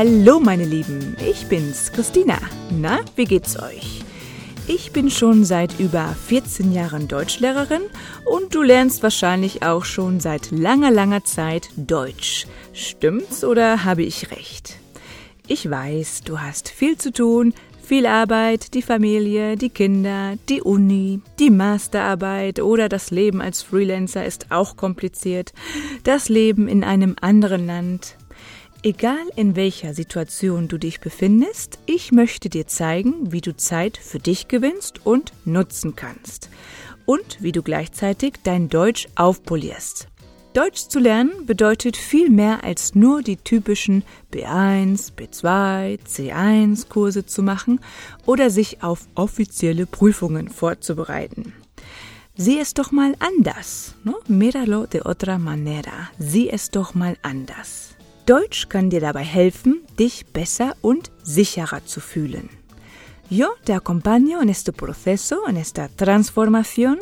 Hallo meine Lieben, ich bin's, Christina. Na, wie geht's euch? Ich bin schon seit über 14 Jahren Deutschlehrerin und du lernst wahrscheinlich auch schon seit langer, langer Zeit Deutsch. Stimmt's oder habe ich recht? Ich weiß, du hast viel zu tun, viel Arbeit, die Familie, die Kinder, die Uni, die Masterarbeit oder das Leben als Freelancer ist auch kompliziert. Das Leben in einem anderen Land. Egal in welcher Situation du dich befindest, ich möchte dir zeigen, wie du Zeit für dich gewinnst und nutzen kannst. Und wie du gleichzeitig dein Deutsch aufpolierst. Deutsch zu lernen bedeutet viel mehr als nur die typischen B1, B2, C1 Kurse zu machen oder sich auf offizielle Prüfungen vorzubereiten. Sieh es doch mal anders. No? Míralo de otra manera. Sieh es doch mal anders. Deutsch kann dir dabei helfen, dich besser und sicherer zu fühlen. Yo te acompaño en este proceso, en esta transformación,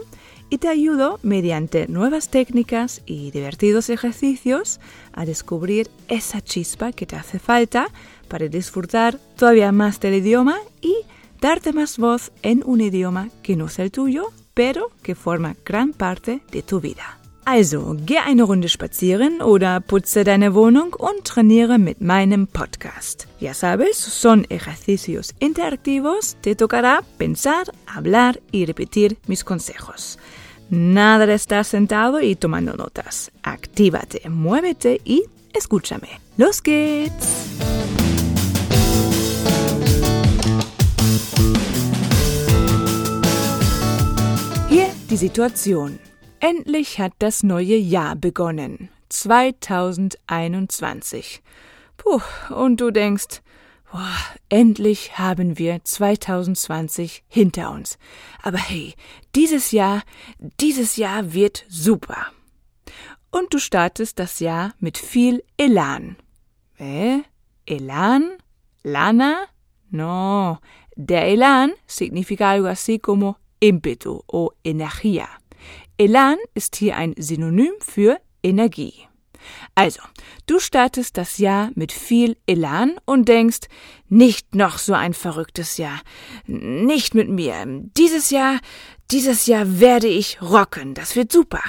y te ayudo mediante nuevas técnicas y divertidos ejercicios a descubrir esa chispa que te hace falta para disfrutar todavía más del idioma y darte más voz en un idioma que no es el tuyo, pero que forma gran parte de tu vida. Also, geh eine Runde spazieren oder putze deine Wohnung und trainiere mit meinem Podcast. Ya sabes, son ejercicios interactivos, te tocará pensar, hablar y repetir mis consejos. Nada de estar sentado y tomando notas. Actívate, muévete y escúchame. ¡Los geht's! Hier die Situation. Endlich hat das neue Jahr begonnen. 2021. Puh, und du denkst, boah, endlich haben wir 2020 hinter uns. Aber hey, dieses Jahr, dieses Jahr wird super. Und du startest das Jahr mit viel Elan. ¿Eh? ¿Elan? ¿Lana? No. Der Elan significa algo así como ímpetu o energía. Elan ist hier ein Synonym für Energie. Also, du startest das Jahr mit viel Elan und denkst, nicht noch so ein verrücktes Jahr. Nicht mit mir. Dieses Jahr, dieses Jahr werde ich rocken. Das wird super.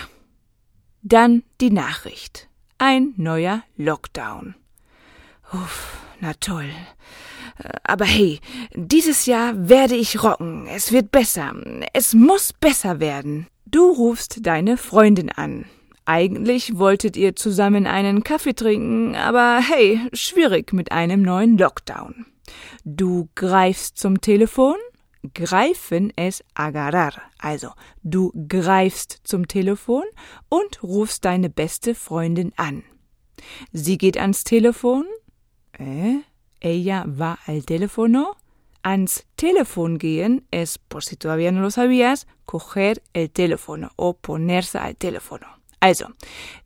Dann die Nachricht. Ein neuer Lockdown. Uff, na toll. Aber hey, dieses Jahr werde ich rocken. Es wird besser. Es muss besser werden. Du rufst deine Freundin an. Eigentlich wolltet ihr zusammen einen Kaffee trinken, aber hey, schwierig mit einem neuen Lockdown. Du greifst zum Telefon? Greifen es agarrar. Also, du greifst zum Telefon und rufst deine beste Freundin an. Sie geht ans Telefon. ¿Eh? Ella va al teléfono ans Telefon gehen es, por si todavía no lo sabías, coger el teléfono o ponerse al teléfono. Also,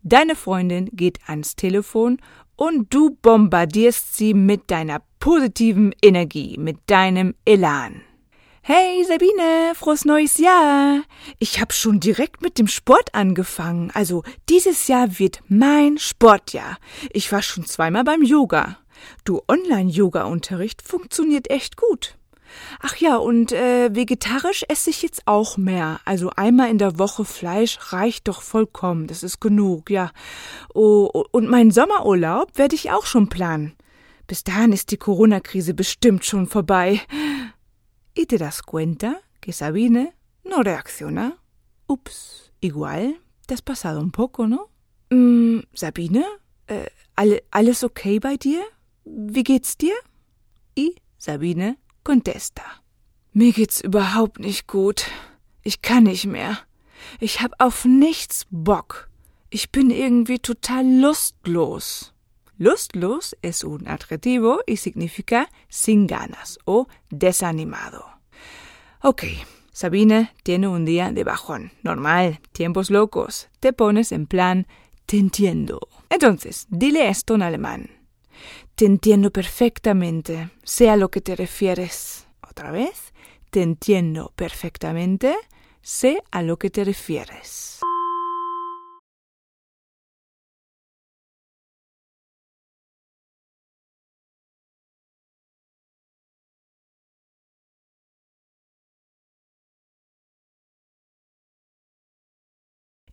deine Freundin geht ans Telefon und du bombardierst sie mit deiner positiven Energie, mit deinem Elan. Hey Sabine, frohes neues Jahr. Ich habe schon direkt mit dem Sport angefangen. Also dieses Jahr wird mein Sportjahr. Ich war schon zweimal beim Yoga. Du Online-Yoga-Unterricht funktioniert echt gut. Ach ja, und äh, vegetarisch esse ich jetzt auch mehr. Also einmal in der Woche Fleisch reicht doch vollkommen. Das ist genug, ja. Oh, und meinen Sommerurlaub werde ich auch schon planen. Bis dahin ist die Corona-Krise bestimmt schon vorbei. ¿Y te das cuenta que Sabine no reacciona? Ups, igual, te has pasado un poco, ¿no? Mm, Sabine, äh, alle, alles okay bei dir? Wie geht's dir? Y Sabine contesta. Mir geht's überhaupt nicht gut. Ich kann nicht mehr. Ich hab auf nichts Bock. Ich bin irgendwie total lustlos. Lustlos es un adjetivo y significa sin ganas o desanimado. Ok, Sabine tiene un día de bajón. Normal, tiempos locos. Te pones en plan, te entiendo. Entonces, dile esto en alemán. Te entiendo perfectamente, sea lo que te refieres. Otra vez, te entiendo perfectamente, sé a lo que te refieres.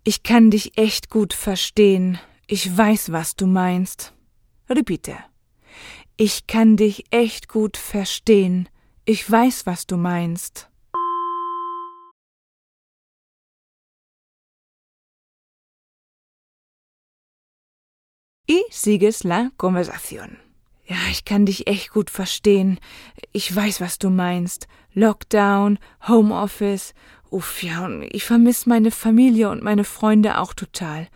Ich kann dich echt gut verstehen. Ich weiß, was du meinst. Repite. Ich kann dich echt gut verstehen. Ich weiß, was du meinst. Y sigues la conversación. Ja, ich kann dich echt gut verstehen. Ich weiß, was du meinst. Lockdown, Homeoffice. Uff, ja, und ich vermisse meine Familie und meine Freunde auch total.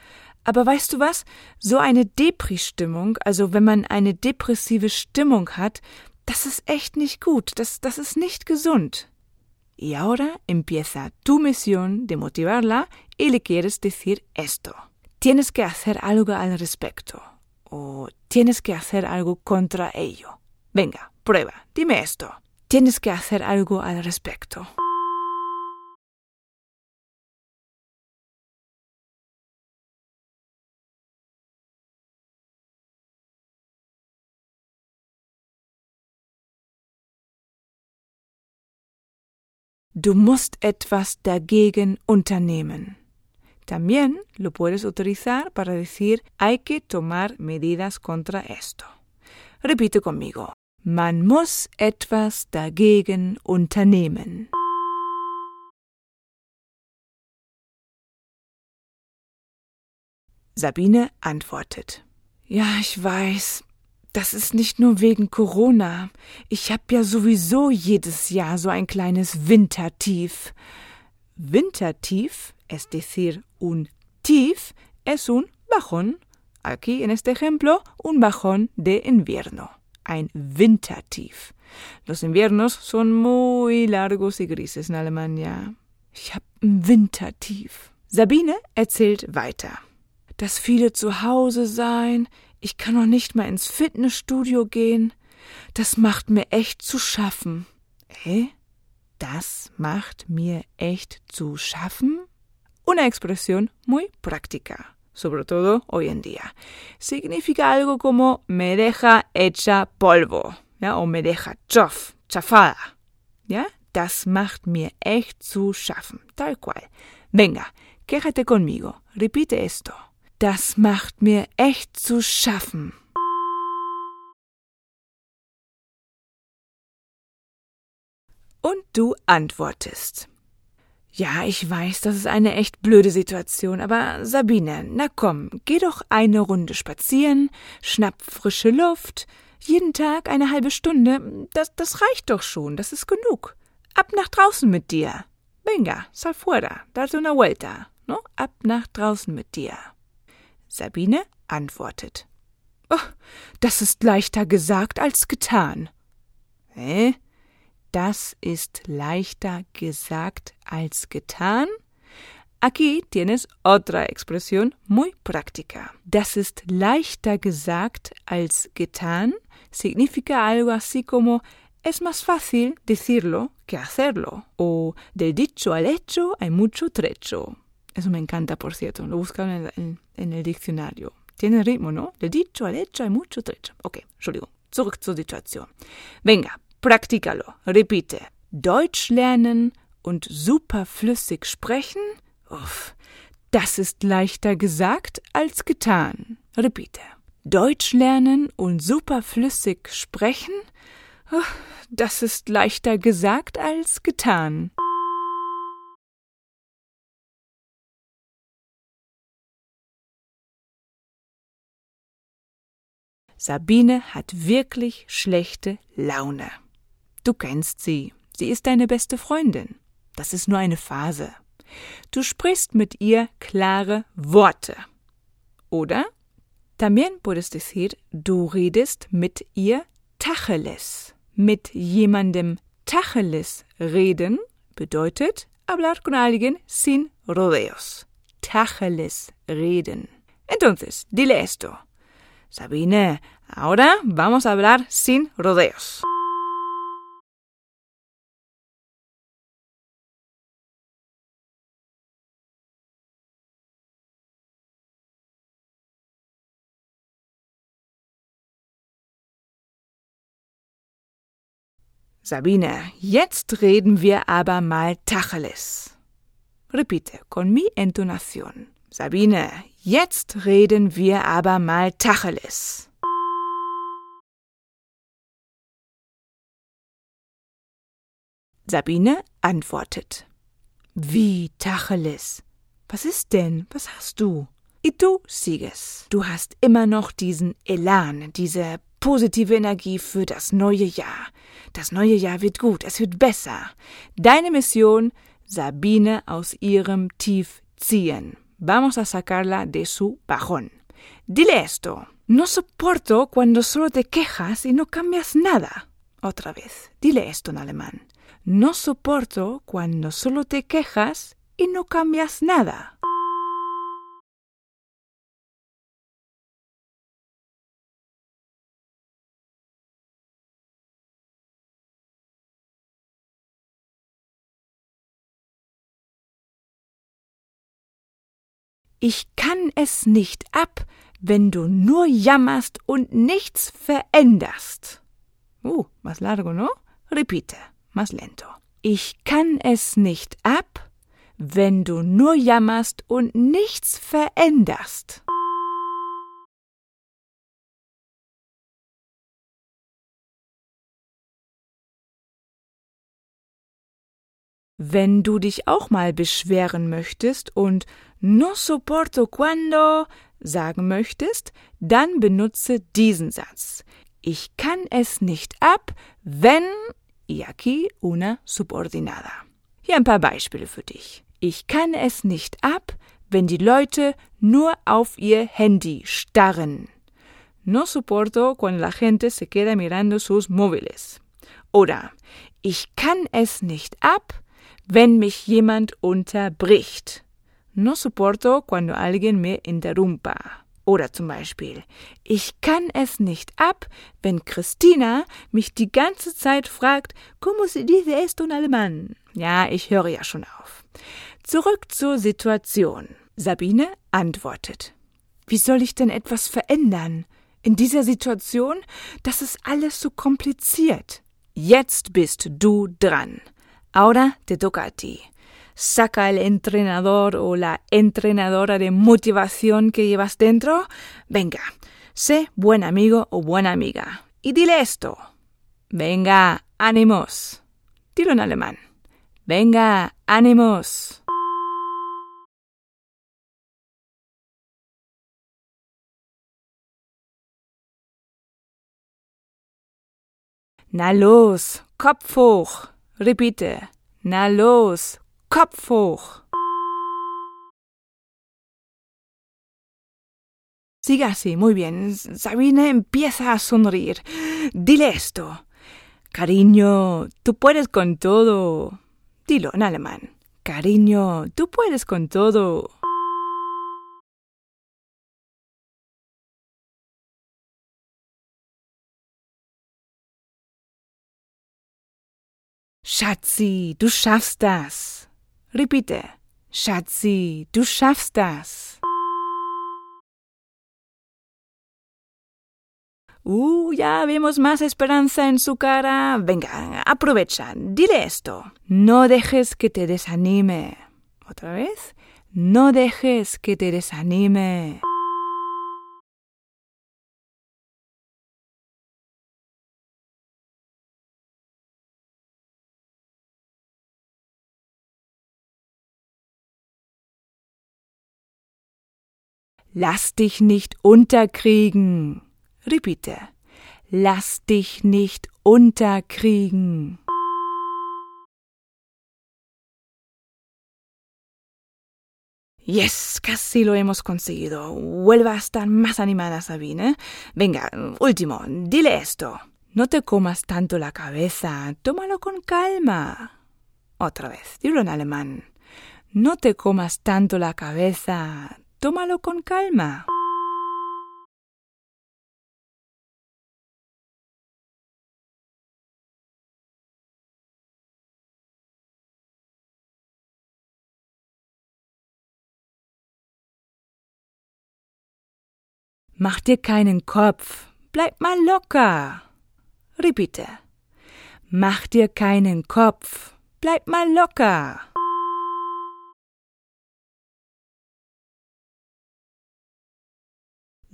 Aber weißt du was? So eine Depri-Stimmung, also wenn man eine depressive Stimmung hat, das ist echt nicht gut. Das, das ist nicht gesund. Y ahora empieza tu misión de motivarla y le quieres decir esto. Tienes que hacer algo al respecto. O tienes que hacer algo contra ello. Venga, prueba, dime esto. Tienes que hacer algo al respecto. Du musst etwas dagegen unternehmen. También lo puedes utilizar para decir hay que tomar medidas contra esto. Repite conmigo. Man muss etwas dagegen unternehmen. Sabine antwortet. Ja, ich weiß, das ist nicht nur wegen Corona. Ich habe ja sowieso jedes Jahr so ein kleines Wintertief. Wintertief, es decir, un tief, es un bajón. Aquí en este ejemplo, un bajón de invierno. Ein Wintertief. Los inviernos son muy largos y grises in Alemania. Ich hab ein Wintertief. Sabine erzählt weiter. Dass viele zu Hause sein, ich kann noch nicht mal ins Fitnessstudio gehen. Das macht mir echt zu schaffen. Eh? Das macht mir echt zu schaffen? Una expresión muy práctica, sobre todo hoy en día. Significa algo como me deja hecha polvo, ja, o me deja chof, chafada. Ja, das macht mir echt zu schaffen, tal cual. Venga, quéjate conmigo, repite esto. Das macht mir echt zu schaffen. Und du antwortest. Ja, ich weiß, das ist eine echt blöde Situation, aber Sabine, na komm, geh doch eine Runde spazieren, schnapp frische Luft, jeden Tag eine halbe Stunde, das, das reicht doch schon, das ist genug. Ab nach draußen mit dir. Venga, sal fuera, date una vuelta, no? Ab nach draußen mit dir. Sabine antwortet. Oh, das ist leichter gesagt als getan. Hä? Das ist leichter gesagt als getan? Aquí tienes otra expresión muy práctica. Das ist leichter gesagt als getan significa algo así como es más fácil decirlo que hacerlo. O del dicho al hecho hay mucho trecho. Eso me encanta, por cierto. Lo buscan en, en, en, el diccionario. Tiene ritmo, ¿no? De dicho al hecho hay mucho trecho. Ok, Entschuldigung. Zurück zur Situation. Venga, practícalo. Repite. Deutsch lernen und superflüssig sprechen? Uff, das ist leichter gesagt als getan. Repite. Deutsch lernen und superflüssig sprechen? Uff, das ist leichter gesagt als getan. Sabine hat wirklich schlechte Laune. Du kennst sie, sie ist deine beste Freundin. Das ist nur eine Phase. Du sprichst mit ihr klare Worte. Oder también puedes decir, du redest mit ihr Tacheles. Mit jemandem Tacheles reden bedeutet hablar con alguien sin rodeos. Tacheles reden. Entonces, dile esto. Sabine, ahora vamos a hablar sin rodeos. Sabine, jetzt reden wir aber mal Tacheles. Repite con mi entonación. Sabine, jetzt reden wir aber mal Tacheles. Sabine antwortet. Wie Tacheles? Was ist denn? Was hast du? Y du sieges. Du hast immer noch diesen Elan, diese positive Energie für das neue Jahr. Das neue Jahr wird gut, es wird besser. Deine Mission, Sabine aus ihrem Tief ziehen. Vamos a sacarla de su bajón. Dile esto. No soporto cuando solo te quejas y no cambias nada. Otra vez. Dile esto en alemán. No soporto cuando solo te quejas y no cambias nada. Ich kann es nicht ab, wenn du nur jammerst und nichts veränderst. Uh, más largo, ¿no? Repite, más lento. Ich kann es nicht ab, wenn du nur jammerst und nichts veränderst. Wenn du dich auch mal beschweren möchtest und no soporto cuando sagen möchtest, dann benutze diesen Satz. Ich kann es nicht ab, wenn y aquí una subordinada. Hier ein paar Beispiele für dich. Ich kann es nicht ab, wenn die Leute nur auf ihr Handy starren. No soporto cuando la gente se queda mirando sus móviles. Oder ich kann es nicht ab, wenn mich jemand unterbricht. No soporto cuando alguien me interrumpa. Oder zum Beispiel, ich kann es nicht ab, wenn Christina mich die ganze Zeit fragt, ¿Cómo se dice esto en alemán? Ja, ich höre ja schon auf. Zurück zur Situation. Sabine antwortet. Wie soll ich denn etwas verändern? In dieser Situation, das ist alles so kompliziert. Jetzt bist du dran. Ahora te toca a ti. Saca el entrenador o la entrenadora de motivación que llevas dentro. Venga, sé buen amigo o buena amiga. Y dile esto. Venga, ánimos. Dilo en alemán. Venga, ánimos. Na los, Kopf hoch. Repite. Na los, Kopf hoch. Siga así, muy bien. Sabine empieza a sonreír. Dile esto. Cariño, tú puedes con todo. Dilo en alemán. Cariño, tú puedes con todo. Schatzi, du schaffst das. Repite. Schatzi, du schaffst das. Uh, ya vemos más esperanza en su cara. Venga, aprovecha. Dile esto. No dejes que te desanime. ¿Otra vez? No dejes que te desanime. Lass dich nicht unterkriegen. Repite. Lass dich nicht unterkriegen. Yes, casi lo hemos conseguido. Vuelva a estar más animada, Sabine. Venga, último, dile esto. No te comas tanto la cabeza, tómalo con calma. Otra vez, dilo en alemán. No te comas tanto la cabeza, tómalo con calma. Mach dir keinen Kopf, bleib mal locker. Repite. Mach dir keinen Kopf, bleib mal locker.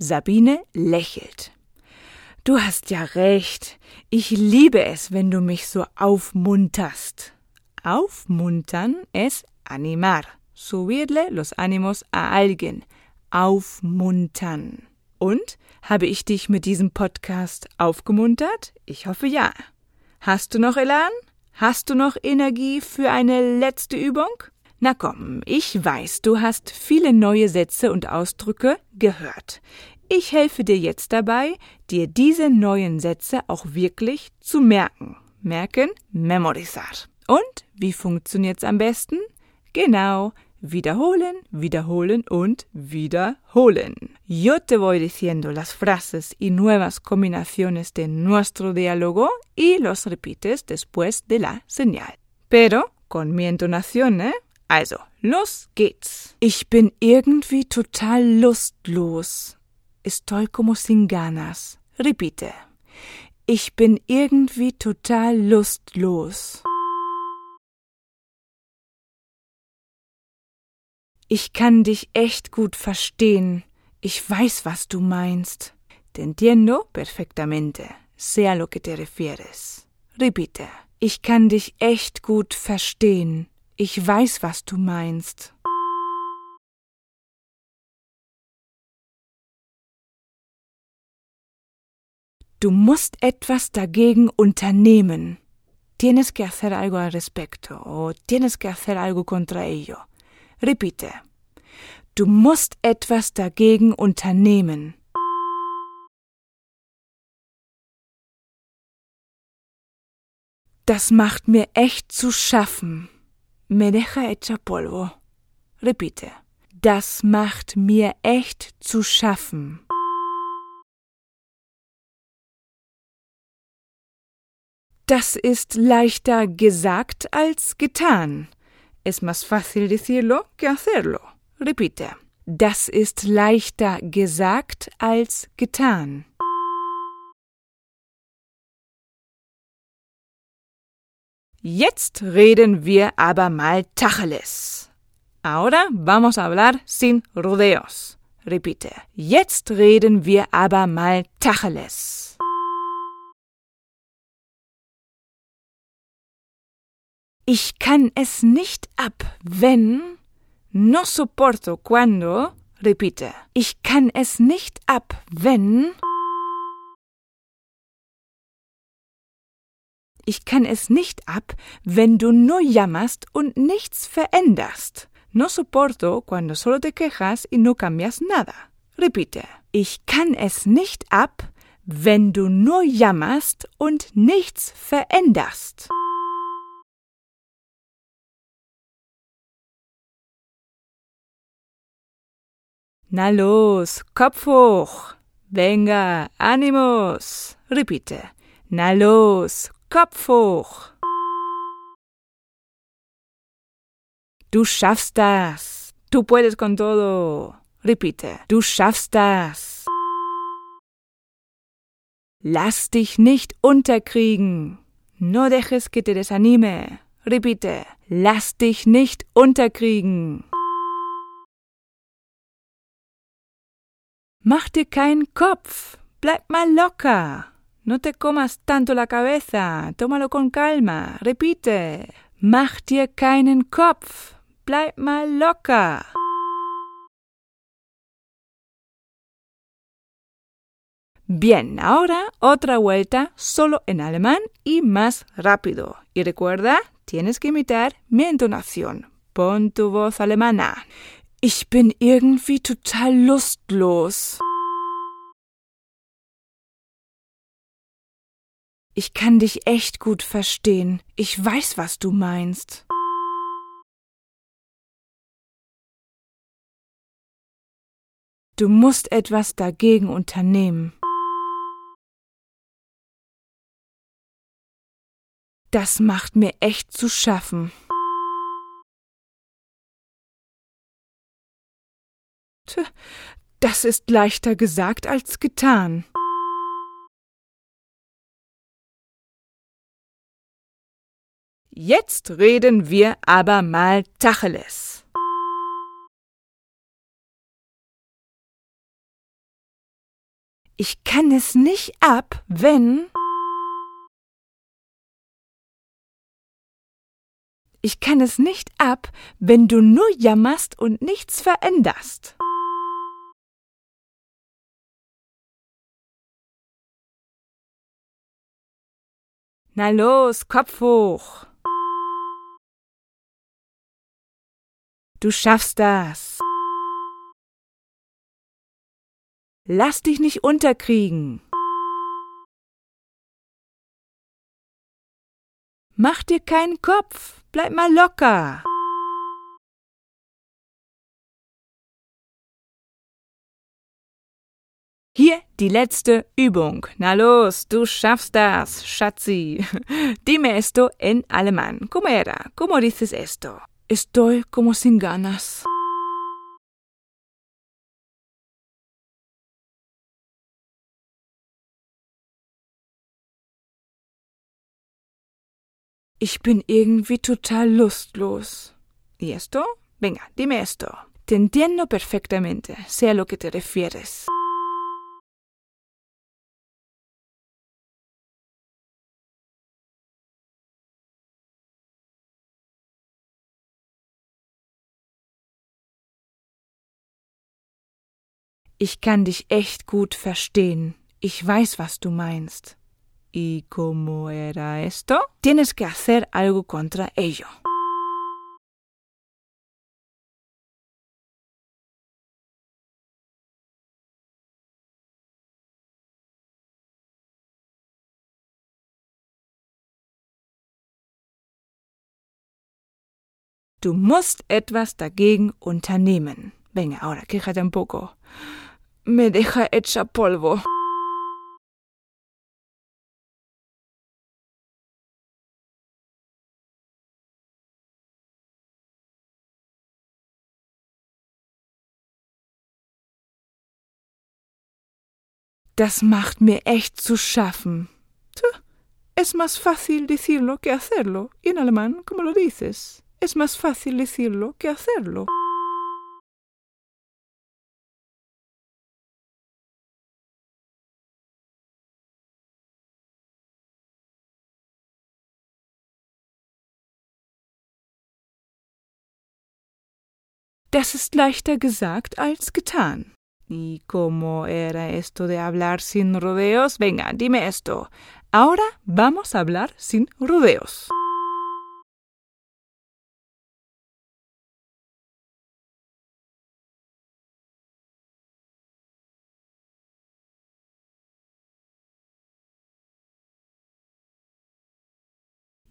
Sabine lächelt. Du hast ja recht. Ich liebe es, wenn du mich so aufmunterst. Aufmuntern es animar. Subirle los ánimos a alguien. Aufmuntern. Und habe ich dich mit diesem Podcast aufgemuntert? Ich hoffe ja. Hast du noch Elan? Hast du noch Energie für eine letzte Übung? Na komm, ich weiß, du hast viele neue Sätze und Ausdrücke gehört. Ich helfe dir jetzt dabei, dir diese neuen Sätze auch wirklich zu merken. Merken, memorizar. Und wie funktioniert's am besten? Genau, wiederholen, wiederholen und wiederholen. Yo te voy diciendo las frases y nuevas combinaciones de nuestro diálogo y los repites después de la señal. Pero con mi entonación, ¿eh? Also, los geht's. Ich bin irgendwie total lustlos. Estoy como sin ganas. Repite. Ich bin irgendwie total lustlos. Ich kann dich echt gut verstehen. Ich weiß, was du meinst. Te entiendo perfectamente. Sea lo que te refieres. Repite. Ich kann dich echt gut verstehen. Ich weiß, was du meinst. Du musst etwas dagegen unternehmen. Tienes que hacer algo al respecto o tienes que hacer algo contra ello. Repite. Du musst etwas dagegen unternehmen. Das macht mir echt zu schaffen. Me deja hecha polvo. Repite. Das macht mir echt zu schaffen. Das ist leichter gesagt als getan. Es más fácil decirlo que hacerlo. Repite. Das ist leichter gesagt als getan. Jetzt reden wir aber mal Tacheles. Ahora vamos a hablar sin rodeos. Repite. Jetzt reden wir aber mal Tacheles. Ich kann es nicht ab, wenn. No soporto cuando. Repite. Ich kann es nicht ab, wenn. Ich kann es nicht ab, wenn du nur jammerst und nichts veränderst. No soporto cuando solo te quejas y no cambias nada. Repite. Ich kann es nicht ab, wenn du nur jammerst und nichts veränderst. Na los, Kopf hoch. Venga, ánimos. Repite. Na los, Kopf hoch. Du schaffst das. Du puedes con todo. Repite. Du schaffst das. Lass dich nicht unterkriegen. No dejes que te desanime. Repite. Lass dich nicht unterkriegen. Mach dir keinen Kopf. Bleib mal locker. No te comas tanto la cabeza, tómalo con calma, repite. Mach dir keinen Kopf, bleib mal locker. Bien, ahora otra vuelta solo en alemán y más rápido. Y recuerda, tienes que imitar mi entonación. Pon tu voz alemana. Ich bin irgendwie total lustlos. Ich kann dich echt gut verstehen. Ich weiß, was du meinst. Du musst etwas dagegen unternehmen. Das macht mir echt zu schaffen. Das ist leichter gesagt als getan. Jetzt reden wir aber mal Tacheles. Ich kann es nicht ab, wenn. Ich kann es nicht ab, wenn du nur jammerst und nichts veränderst. Na los, Kopf hoch. Du schaffst das. Lass dich nicht unterkriegen. Mach dir keinen Kopf, bleib mal locker. Hier die letzte Übung. Na los, du schaffst das, Schatzi. Dime esto en alemán. ¿Cómo era? ¿Cómo dices esto? Estoy como sin ganas. Ich bin irgendwie total lustlos. ¿Y esto? Venga, dime esto. Te entiendo perfectamente, sé a lo que te refieres. Ich kann dich echt gut verstehen. Ich weiß, was du meinst. ¿Y cómo era esto? Tienes que hacer algo contra ello. Du musst etwas dagegen unternehmen. Venga, ahora quéjate un poco. Me deja hecha polvo. Das macht mir echt zu schaffen. Es más fácil decirlo que hacerlo. Y en alemán, ¿cómo lo dices? Es más fácil decirlo que hacerlo. Das ist leichter gesagt als getan. ¿Y cómo era esto de hablar sin rodeos? Venga, dime esto. Ahora vamos a hablar sin rodeos.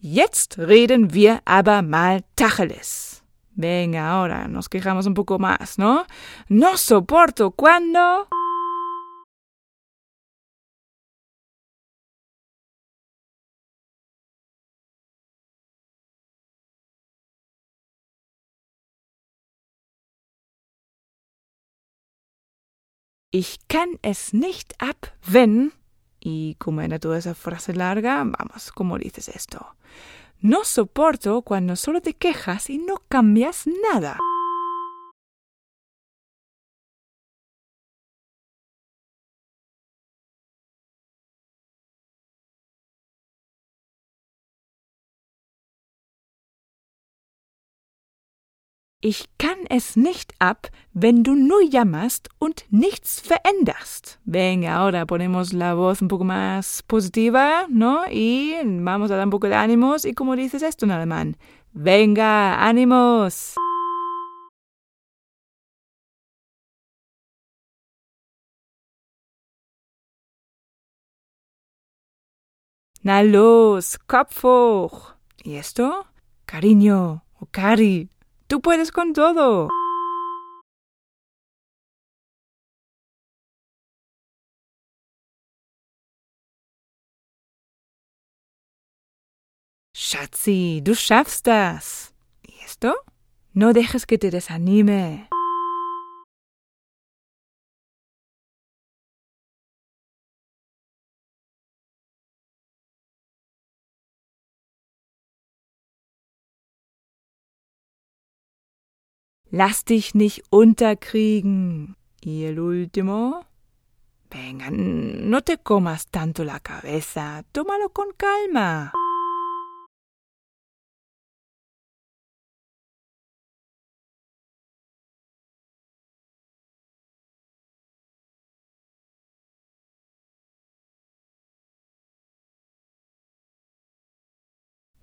Jetzt reden wir aber mal Tacheles. Venga, ahora nos quejamos un poco más, ¿no? No soporto cuando... Ich kann es nicht ab, wenn... Y como era toda esa frase larga, vamos, ¿cómo dices esto? No soporto cuando solo te quejas y no cambias nada. Ich kann es nicht ab, wenn du nur jammerst und nichts veränderst. Venga, ahora ponemos la voz un poco más positiva, ¿no? Y vamos a dar un poco de ánimos. ¿Y cómo dices esto en alemán? Venga, ánimos. Na los, Kopf hoch. ¿Y esto? Cariño o cari. Tú puedes con todo. Schatzi, du schaffst das. ¿Y esto? No dejes que te desanime. Lass dich nicht unterkriegen. Y el último. Venga, no te comas tanto la cabeza. Tómalo con calma.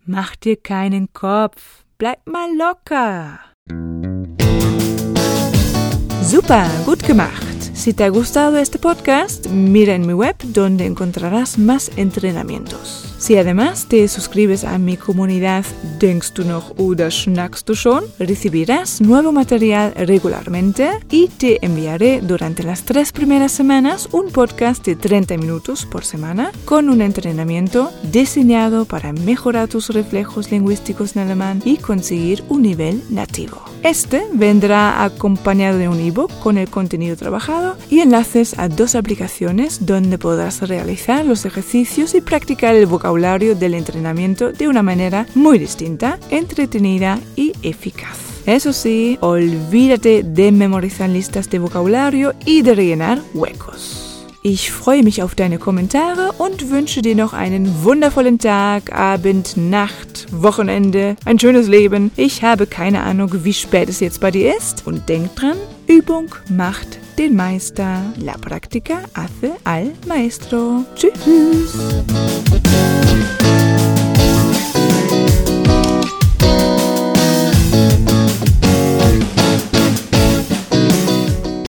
Mach dir keinen Kopf, bleib mal locker. Super, gut gemacht. Si te ha gustado este podcast, mira en mi web donde encontrarás más entrenamientos. Si además te suscribes a mi comunidad Denkst du noch oder schnackst du schon, recibirás nuevo material regularmente y te enviaré durante las tres primeras semanas un podcast de 30 minutos por semana con un entrenamiento diseñado para mejorar tus reflejos lingüísticos en alemán y conseguir un nivel nativo. Este vendrá acompañado de un ebook con el contenido trabajado y enlaces a dos aplicaciones donde podrás realizar los ejercicios y practicar el vocabulario del entrenamiento de una manera muy distinta, entretenida y eficaz. Eso sí, olvídate de memorizar listas de vocabulario y de rellenar huecos. Ich freue mich auf deine Kommentare und wünsche dir noch einen wundervollen Tag, Abend, Nacht, Wochenende, ein schönes Leben. Ich habe keine Ahnung, wie spät es jetzt bei dir ist. Und denk dran, Übung macht den Meister. La práctica hace al maestro. Tschüss.